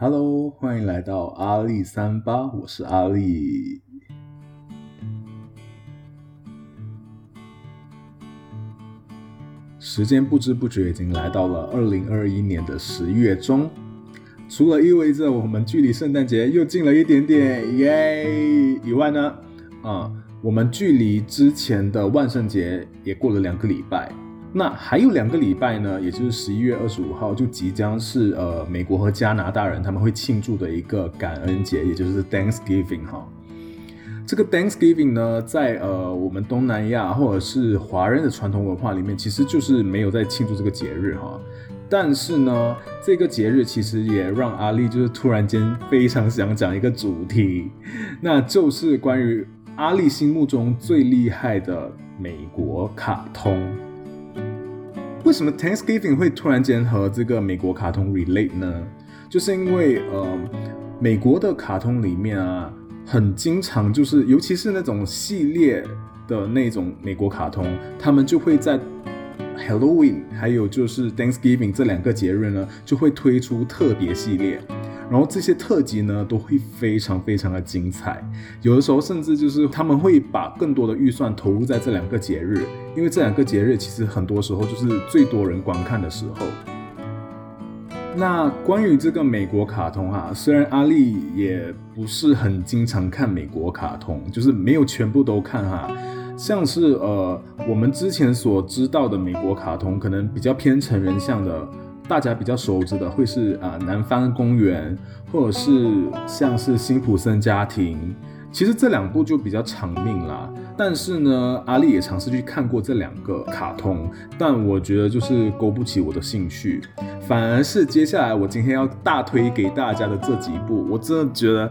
Hello，欢迎来到阿力三八，我是阿力。时间不知不觉已经来到了二零二一年的十月中，除了意味着我们距离圣诞节又近了一点点，耶！以外呢，啊，我们距离之前的万圣节也过了两个礼拜。那还有两个礼拜呢，也就是十一月二十五号，就即将是呃美国和加拿大人他们会庆祝的一个感恩节，也就是 Thanksgiving 哈。这个 Thanksgiving 呢，在呃我们东南亚或者是华人的传统文化里面，其实就是没有在庆祝这个节日哈。但是呢，这个节日其实也让阿丽就是突然间非常想讲一个主题，那就是关于阿丽心目中最厉害的美国卡通。为什么 Thanksgiving 会突然间和这个美国卡通 relate 呢？就是因为呃，美国的卡通里面啊，很经常就是，尤其是那种系列的那种美国卡通，他们就会在 Halloween 还有就是 Thanksgiving 这两个节日呢，就会推出特别系列。然后这些特辑呢都会非常非常的精彩，有的时候甚至就是他们会把更多的预算投入在这两个节日，因为这两个节日其实很多时候就是最多人观看的时候。那关于这个美国卡通哈，虽然阿丽也不是很经常看美国卡通，就是没有全部都看哈，像是呃我们之前所知道的美国卡通，可能比较偏成人向的。大家比较熟知的会是啊南方公园，或者是像是辛普森家庭，其实这两部就比较长命啦。但是呢，阿丽也尝试去看过这两个卡通，但我觉得就是勾不起我的兴趣。反而是接下来我今天要大推给大家的这几部，我真的觉得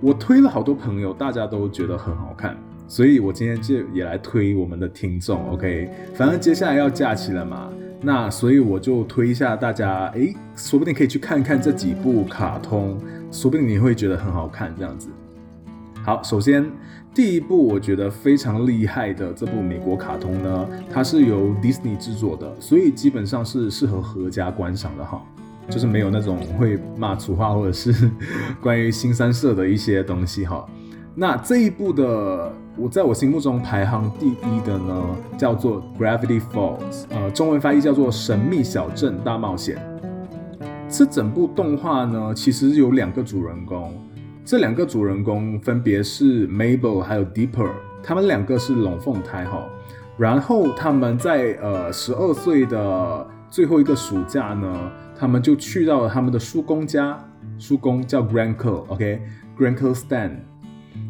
我推了好多朋友，大家都觉得很好看，所以我今天就也来推我们的听众。OK，反正接下来要假期了嘛。那所以我就推一下大家，哎，说不定可以去看看这几部卡通，说不定你会觉得很好看这样子。好，首先第一部我觉得非常厉害的这部美国卡通呢，它是由 Disney 制作的，所以基本上是适合合家观赏的哈，就是没有那种会骂粗话或者是 关于新三色的一些东西哈。那这一部的。我在我心目中排行第一的呢，叫做 Gravity Falls，呃，中文翻译叫做《神秘小镇大冒险》。这整部动画呢，其实有两个主人公，这两个主人公分别是 Mabel 还有 Deeper，他们两个是龙凤胎哈。然后他们在呃十二岁的最后一个暑假呢，他们就去到了他们的叔公家，叔公叫 Grandco，OK，Grandco Stan。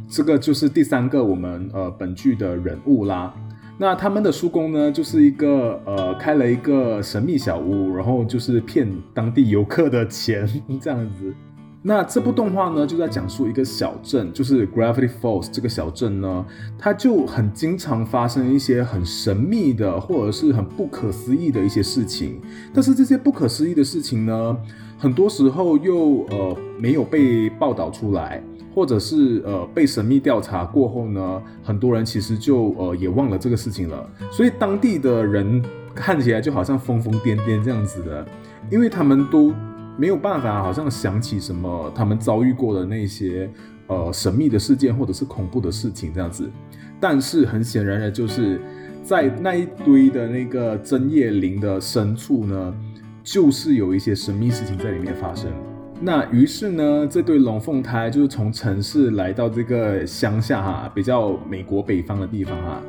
这个就是第三个我们呃本剧的人物啦。那他们的叔公呢，就是一个呃开了一个神秘小屋，然后就是骗当地游客的钱 这样子。那这部动画呢，就在讲述一个小镇，就是 Gravity Falls 这个小镇呢，它就很经常发生一些很神秘的或者是很不可思议的一些事情。但是这些不可思议的事情呢，很多时候又呃没有被报道出来。或者是呃被神秘调查过后呢，很多人其实就呃也忘了这个事情了，所以当地的人看起来就好像疯疯癫癫这样子的，因为他们都没有办法好像想起什么他们遭遇过的那些呃神秘的事件或者是恐怖的事情这样子，但是很显然的就是在那一堆的那个针叶林的深处呢，就是有一些神秘事情在里面发生。那于是呢，这对龙凤胎就是从城市来到这个乡下哈，比较美国北方的地方哈。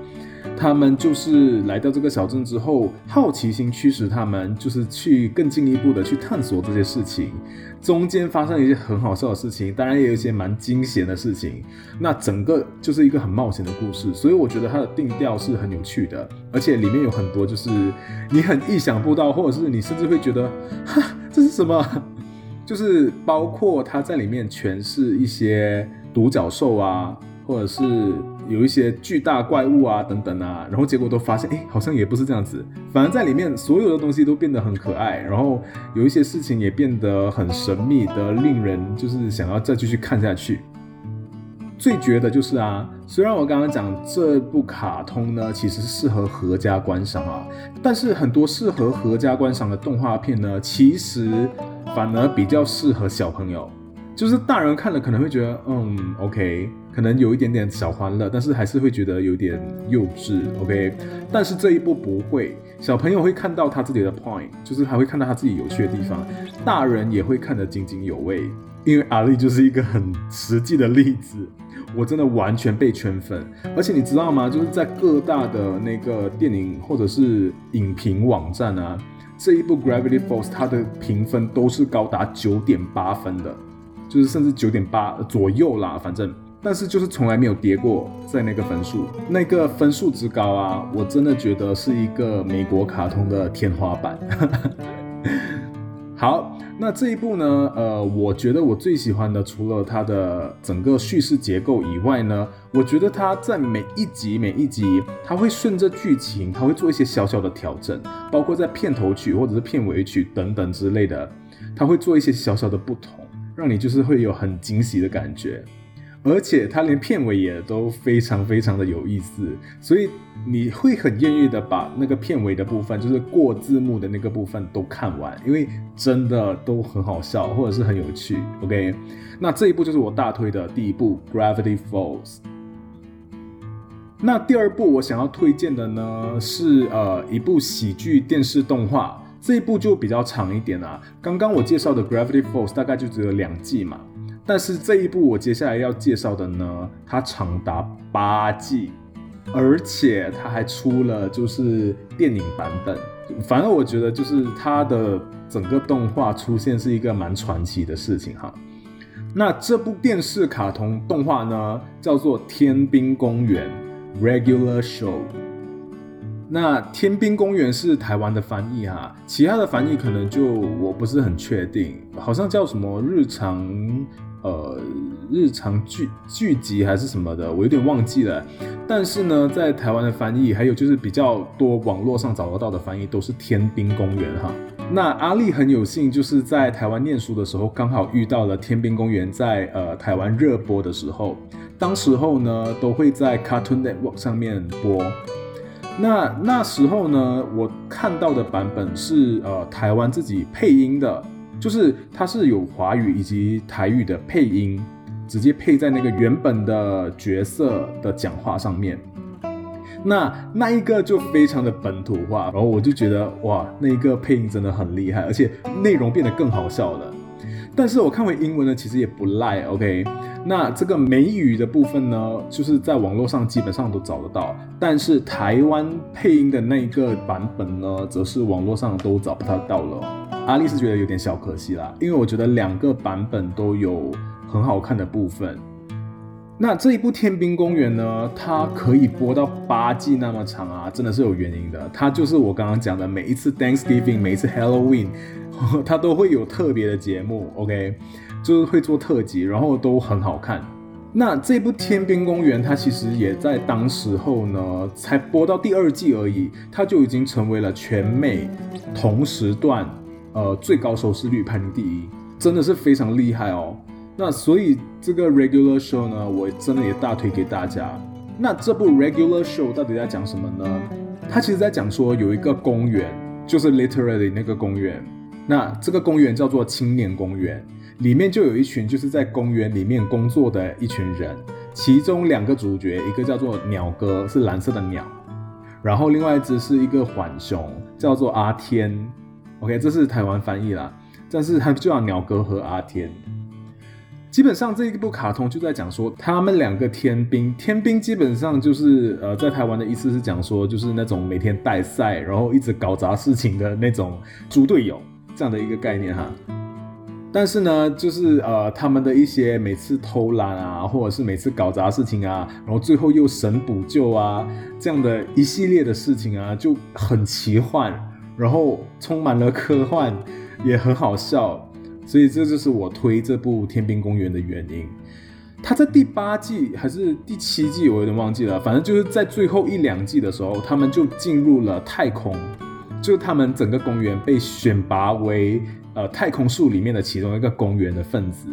他们就是来到这个小镇之后，好奇心驱使他们，就是去更进一步的去探索这些事情。中间发生一些很好笑的事情，当然也有一些蛮惊险的事情。那整个就是一个很冒险的故事，所以我觉得它的定调是很有趣的，而且里面有很多就是你很意想不到，或者是你甚至会觉得，哈，这是什么？就是包括他在里面诠释一些独角兽啊，或者是有一些巨大怪物啊等等啊，然后结果都发现，哎，好像也不是这样子。反而在里面所有的东西都变得很可爱，然后有一些事情也变得很神秘的，令人就是想要再继续看下去。最绝的就是啊，虽然我刚刚讲这部卡通呢，其实适合合家观赏啊，但是很多适合合家观赏的动画片呢，其实反而比较适合小朋友。就是大人看了可能会觉得，嗯，OK，可能有一点点小欢乐，但是还是会觉得有点幼稚，OK。但是这一部不会，小朋友会看到他自己的 point，就是还会看到他自己有趣的地方，大人也会看得津津有味。因为阿丽就是一个很实际的例子，我真的完全被圈粉。而且你知道吗？就是在各大的那个电影或者是影评网站啊，这一部 Gravity Falls 它的评分都是高达九点八分的。就是甚至九点八左右啦，反正，但是就是从来没有跌过在那个分数，那个分数之高啊，我真的觉得是一个美国卡通的天花板。好，那这一部呢，呃，我觉得我最喜欢的，除了它的整个叙事结构以外呢，我觉得它在每一集每一集，它会顺着剧情，它会做一些小小的调整，包括在片头曲或者是片尾曲等等之类的，它会做一些小小的不同。让你就是会有很惊喜的感觉，而且它连片尾也都非常非常的有意思，所以你会很愿意的把那个片尾的部分，就是过字幕的那个部分都看完，因为真的都很好笑或者是很有趣。OK，那这一部就是我大推的第一部《Gravity Falls》。那第二部我想要推荐的呢是呃一部喜剧电视动画。这一部就比较长一点啊，刚刚我介绍的《Gravity Falls》大概就只有两季嘛，但是这一部我接下来要介绍的呢，它长达八季，而且它还出了就是电影版本。反正我觉得就是它的整个动画出现是一个蛮传奇的事情哈。那这部电视卡通动画呢，叫做《天兵公园》（Regular Show）。那天兵公园是台湾的翻译哈，其他的翻译可能就我不是很确定，好像叫什么日常呃日常聚聚集还是什么的，我有点忘记了。但是呢，在台湾的翻译，还有就是比较多网络上找得到的翻译，都是天兵公园哈。那阿丽很有幸，就是在台湾念书的时候，刚好遇到了天兵公园在呃台湾热播的时候，当时候呢都会在 Cartoon Network 上面播。那那时候呢，我看到的版本是呃台湾自己配音的，就是它是有华语以及台语的配音，直接配在那个原本的角色的讲话上面。那那一个就非常的本土化，然后我就觉得哇，那一个配音真的很厉害，而且内容变得更好笑了。但是我看回英文呢，其实也不赖，OK。那这个美语的部分呢，就是在网络上基本上都找得到，但是台湾配音的那个版本呢，则是网络上都找不太到了。阿丽是觉得有点小可惜啦，因为我觉得两个版本都有很好看的部分。那这一部《天兵公园》呢，它可以播到八季那么长啊，真的是有原因的。它就是我刚刚讲的，每一次 Thanksgiving，每一次 Halloween，它都会有特别的节目，OK。就是会做特辑，然后都很好看。那这部《天边公园》它其实也在当时候呢，才播到第二季而已，它就已经成为了全美同时段呃最高收视率排名第一，真的是非常厉害哦。那所以这个 Regular Show 呢，我真的也大推给大家。那这部 Regular Show 到底在讲什么呢？它其实在讲说有一个公园，就是 literally 那个公园。那这个公园叫做青年公园。里面就有一群就是在公园里面工作的一群人，其中两个主角，一个叫做鸟哥，是蓝色的鸟，然后另外一只是一个浣熊，叫做阿天。OK，这是台湾翻译啦，但是它就叫鸟哥和阿天。基本上这一部卡通就在讲说，他们两个天兵，天兵基本上就是呃，在台湾的意思是讲说，就是那种每天带赛，然后一直搞砸事情的那种猪队友这样的一个概念哈。但是呢，就是呃，他们的一些每次偷懒啊，或者是每次搞砸事情啊，然后最后又神补救啊，这样的一系列的事情啊，就很奇幻，然后充满了科幻，也很好笑，所以这就是我推这部《天兵公园》的原因。他在第八季还是第七季，我有点忘记了，反正就是在最后一两季的时候，他们就进入了太空，就他们整个公园被选拔为。呃，太空树里面的其中一个公园的分子，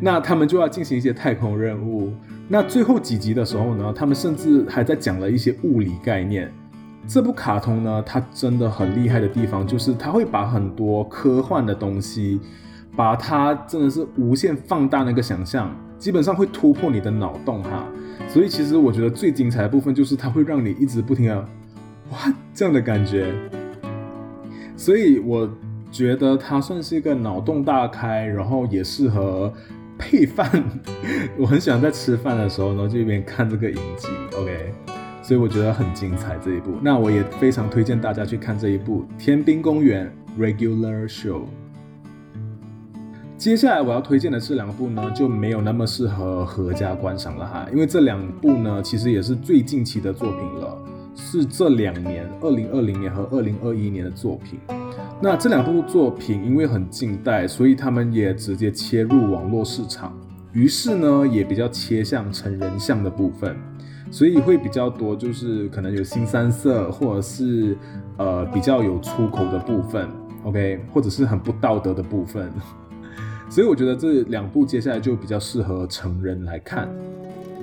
那他们就要进行一些太空任务。那最后几集的时候呢，他们甚至还在讲了一些物理概念。这部卡通呢，它真的很厉害的地方，就是它会把很多科幻的东西，把它真的是无限放大那个想象，基本上会突破你的脑洞哈。所以其实我觉得最精彩的部分就是它会让你一直不停的哇这样的感觉。所以我觉得它算是一个脑洞大开，然后也适合 配饭。我很喜欢在吃饭的时候呢，就一边看这个影集，OK。所以我觉得很精彩这一部，那我也非常推荐大家去看这一部《天兵公园》Regular Show。接下来我要推荐的这两部呢，就没有那么适合合家观赏了哈，因为这两部呢，其实也是最近期的作品了，是这两年二零二零年和二零二一年的作品。那这两部作品因为很近代，所以他们也直接切入网络市场，于是呢，也比较切向成人向的部分。所以会比较多，就是可能有新三色，或者是呃比较有出口的部分，OK，或者是很不道德的部分。所以我觉得这两部接下来就比较适合成人来看。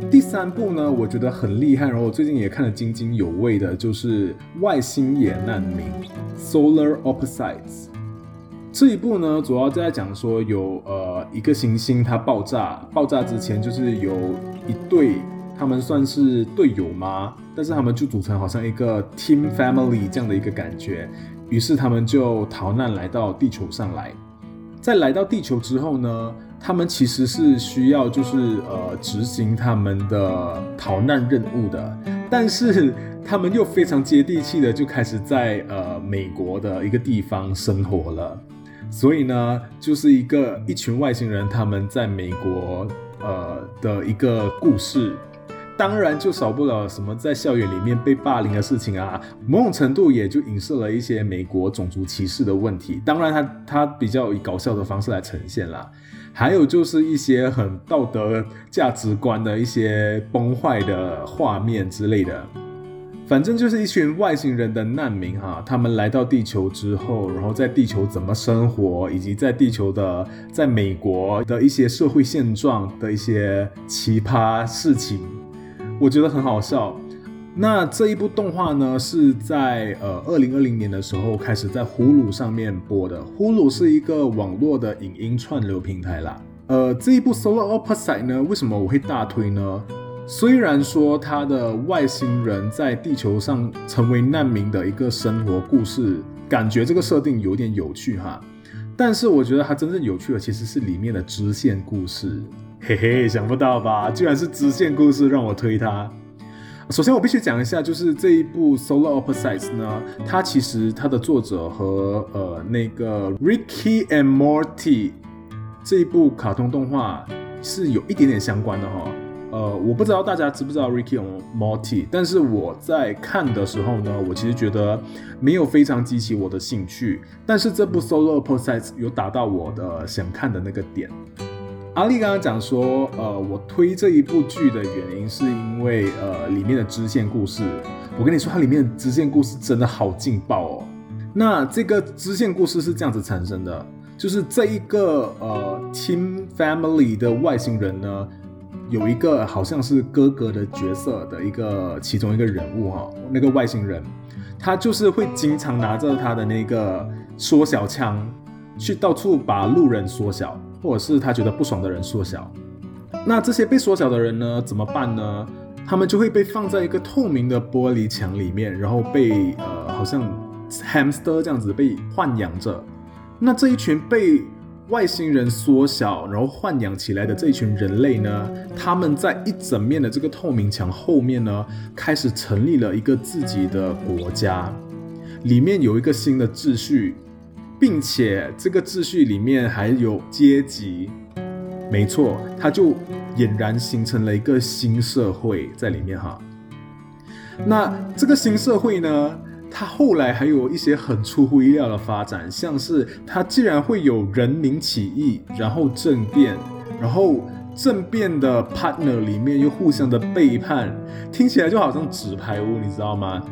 第三部呢，我觉得很厉害，然后我最近也看得津津有味的，就是《外星野难民》（Solar Opposites）。这一部呢，主要在讲说有呃一个行星它爆炸，爆炸之前就是有一对。他们算是队友吗？但是他们就组成好像一个 team family 这样的一个感觉，于是他们就逃难来到地球上来。在来到地球之后呢，他们其实是需要就是呃执行他们的逃难任务的，但是他们又非常接地气的就开始在呃美国的一个地方生活了。所以呢，就是一个一群外星人他们在美国呃的一个故事。当然就少不了什么在校园里面被霸凌的事情啊，某种程度也就影射了一些美国种族歧视的问题。当然，他他比较以搞笑的方式来呈现啦。还有就是一些很道德价值观的一些崩坏的画面之类的。反正就是一群外星人的难民哈，他们来到地球之后，然后在地球怎么生活，以及在地球的在美国的一些社会现状的一些奇葩事情。我觉得很好笑。那这一部动画呢，是在呃二零二零年的时候开始在呼噜上面播的。呼噜是一个网络的影音串流平台啦。呃，这一部《Solar Opposite》呢，为什么我会大推呢？虽然说它的外星人在地球上成为难民的一个生活故事，感觉这个设定有点有趣哈。但是我觉得它真正有趣的其实是里面的支线故事。嘿嘿，想不到吧？居然是支线故事让我推它。首先，我必须讲一下，就是这一部《Solo Opposites》呢，它其实它的作者和呃那个《Ricky and Morty》这一部卡通动画是有一点点相关的哈。呃，我不知道大家知不知道《Ricky and Morty》，但是我在看的时候呢，我其实觉得没有非常激起我的兴趣。但是这部《Solo Opposites》有打到我的想看的那个点。阿丽刚刚讲说，呃，我推这一部剧的原因是因为，呃，里面的支线故事。我跟你说，它里面的支线故事真的好劲爆哦。那这个支线故事是这样子产生的，就是这一个呃，Team Family 的外星人呢，有一个好像是哥哥的角色的一个其中一个人物哈，那个外星人，他就是会经常拿着他的那个缩小枪，去到处把路人缩小。或者是他觉得不爽的人缩小，那这些被缩小的人呢怎么办呢？他们就会被放在一个透明的玻璃墙里面，然后被呃好像 hamster 这样子被豢养着。那这一群被外星人缩小然后豢养起来的这一群人类呢，他们在一整面的这个透明墙后面呢，开始成立了一个自己的国家，里面有一个新的秩序。并且这个秩序里面还有阶级，没错，它就俨然形成了一个新社会在里面哈。那这个新社会呢，它后来还有一些很出乎意料的发展，像是它竟然会有人民起义，然后政变，然后政变的 partner 里面又互相的背叛，听起来就好像纸牌屋，你知道吗？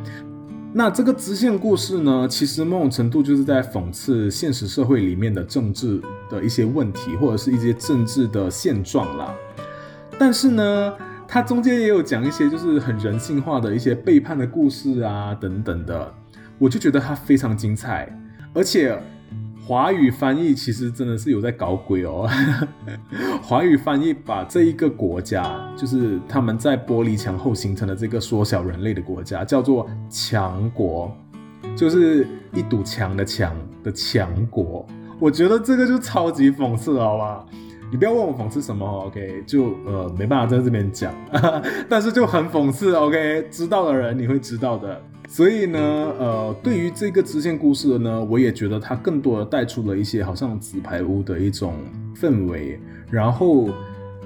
那这个支线故事呢，其实某种程度就是在讽刺现实社会里面的政治的一些问题，或者是一些政治的现状啦。但是呢，它中间也有讲一些就是很人性化的一些背叛的故事啊，等等的，我就觉得它非常精彩，而且。华语翻译其实真的是有在搞鬼哦。华语翻译把这一个国家，就是他们在玻璃墙后形成的这个缩小人类的国家，叫做强国，就是一堵墙的墙的强国。我觉得这个就超级讽刺，好吧？你不要问我讽刺什么，OK？就呃没办法在这边讲，但是就很讽刺，OK？知道的人你会知道的。所以呢，呃，对于这个支线故事呢，我也觉得它更多的带出了一些好像纸牌屋的一种氛围，然后，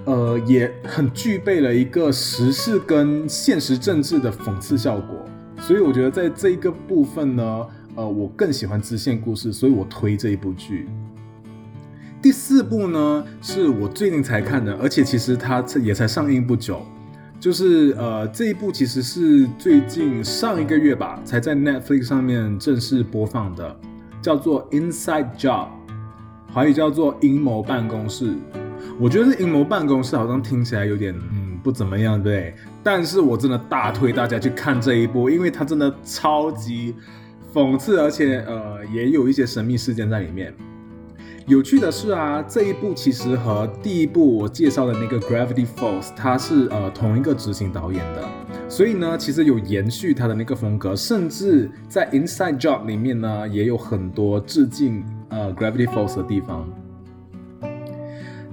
呃，也很具备了一个时事跟现实政治的讽刺效果。所以我觉得在这一个部分呢，呃，我更喜欢支线故事，所以我推这一部剧。第四部呢，是我最近才看的，而且其实它也才上映不久。就是呃，这一部其实是最近上一个月吧，才在 Netflix 上面正式播放的，叫做《Inside Job》，华语叫做《阴谋办公室》。我觉得《阴谋办公室》好像听起来有点嗯不怎么样，对。但是我真的大推大家去看这一部，因为它真的超级讽刺，而且呃也有一些神秘事件在里面。有趣的是啊，这一部其实和第一部我介绍的那个 Gravity Falls，它是呃同一个执行导演的，所以呢，其实有延续他的那个风格，甚至在 Inside Job 里面呢，也有很多致敬呃 Gravity Falls 的地方。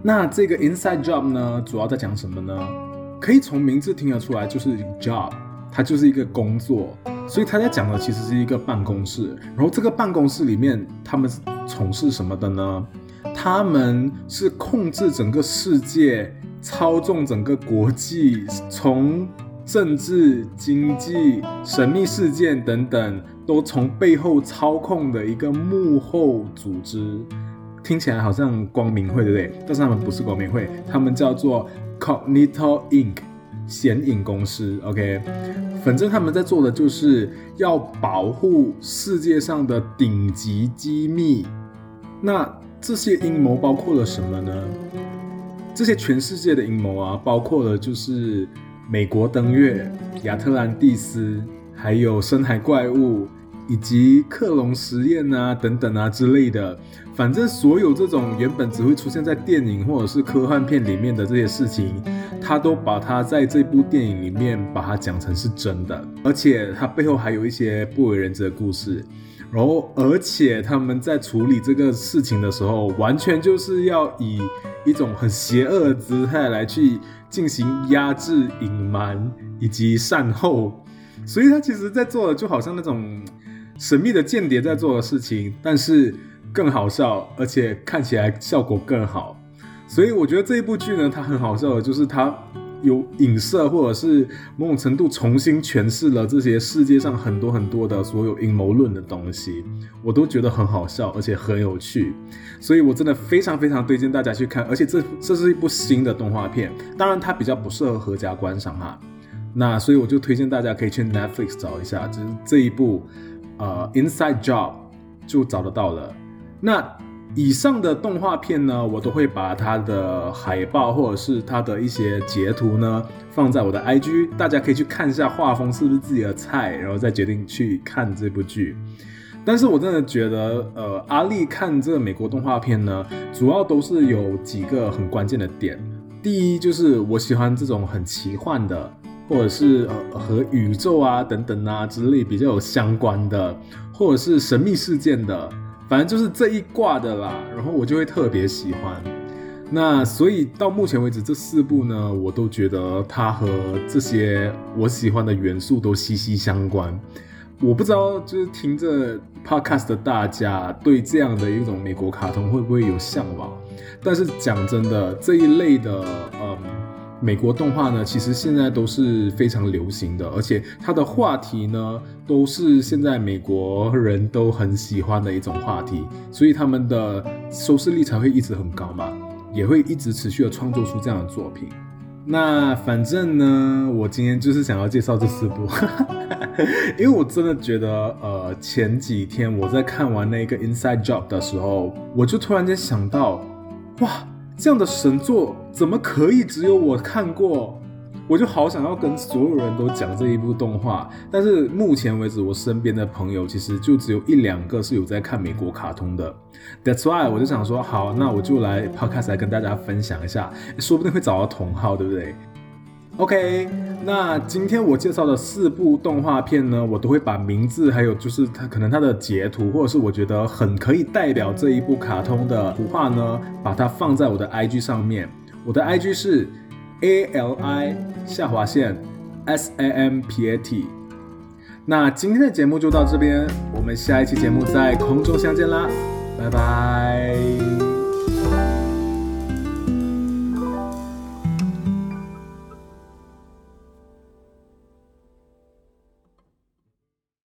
那这个 Inside Job 呢，主要在讲什么呢？可以从名字听得出来，就是 job，它就是一个工作，所以他在讲的其实是一个办公室，然后这个办公室里面他们。从事什么的呢？他们是控制整个世界、操纵整个国际，从政治、经济、神秘事件等等，都从背后操控的一个幕后组织。听起来好像光明会，对不对？但是他们不是光明会，他们叫做 Cognito Inc. 显影公司。OK，反正他们在做的就是要保护世界上的顶级机密。那这些阴谋包括了什么呢？这些全世界的阴谋啊，包括了就是美国登月、亚特兰蒂斯，还有深海怪物，以及克隆实验啊等等啊之类的。反正所有这种原本只会出现在电影或者是科幻片里面的这些事情，他都把他在这部电影里面把它讲成是真的，而且他背后还有一些不为人知的故事。然后，而且他们在处理这个事情的时候，完全就是要以一种很邪恶的姿态来去进行压制、隐瞒以及善后。所以，他其实在做的就好像那种神秘的间谍在做的事情，但是更好笑，而且看起来效果更好。所以，我觉得这一部剧呢，它很好笑的，就是它。有影射，或者是某种程度重新诠释了这些世界上很多很多的所有阴谋论的东西，我都觉得很好笑，而且很有趣，所以我真的非常非常推荐大家去看。而且这这是一部新的动画片，当然它比较不适合合家观赏哈。那所以我就推荐大家可以去 Netflix 找一下，就是这一部呃 Inside Job 就找得到了。那。以上的动画片呢，我都会把它的海报或者是它的一些截图呢放在我的 IG，大家可以去看一下画风是不是自己的菜，然后再决定去看这部剧。但是我真的觉得，呃，阿丽看这个美国动画片呢，主要都是有几个很关键的点。第一就是我喜欢这种很奇幻的，或者是呃和宇宙啊等等啊之类比较有相关的，或者是神秘事件的。反正就是这一挂的啦，然后我就会特别喜欢。那所以到目前为止这四部呢，我都觉得它和这些我喜欢的元素都息息相关。我不知道就是听着 podcast 的大家对这样的一种美国卡通会不会有向往？但是讲真的，这一类的，嗯。美国动画呢，其实现在都是非常流行的，而且它的话题呢，都是现在美国人都很喜欢的一种话题，所以他们的收视率才会一直很高嘛，也会一直持续的创作出这样的作品。那反正呢，我今天就是想要介绍这四部，因为我真的觉得，呃，前几天我在看完那个《Inside Job》的时候，我就突然间想到，哇，这样的神作怎么可以只有我看过？我就好想要跟所有人都讲这一部动画，但是目前为止，我身边的朋友其实就只有一两个是有在看美国卡通的。That's why 我就想说，好，那我就来 podcast 来跟大家分享一下，说不定会找到同好，对不对？OK，那今天我介绍的四部动画片呢，我都会把名字，还有就是它可能它的截图，或者是我觉得很可以代表这一部卡通的图画呢，把它放在我的 IG 上面。我的 IG 是。A L I 下划线 S A M P A T，那今天的节目就到这边，我们下一期节目在空中相见啦，拜拜。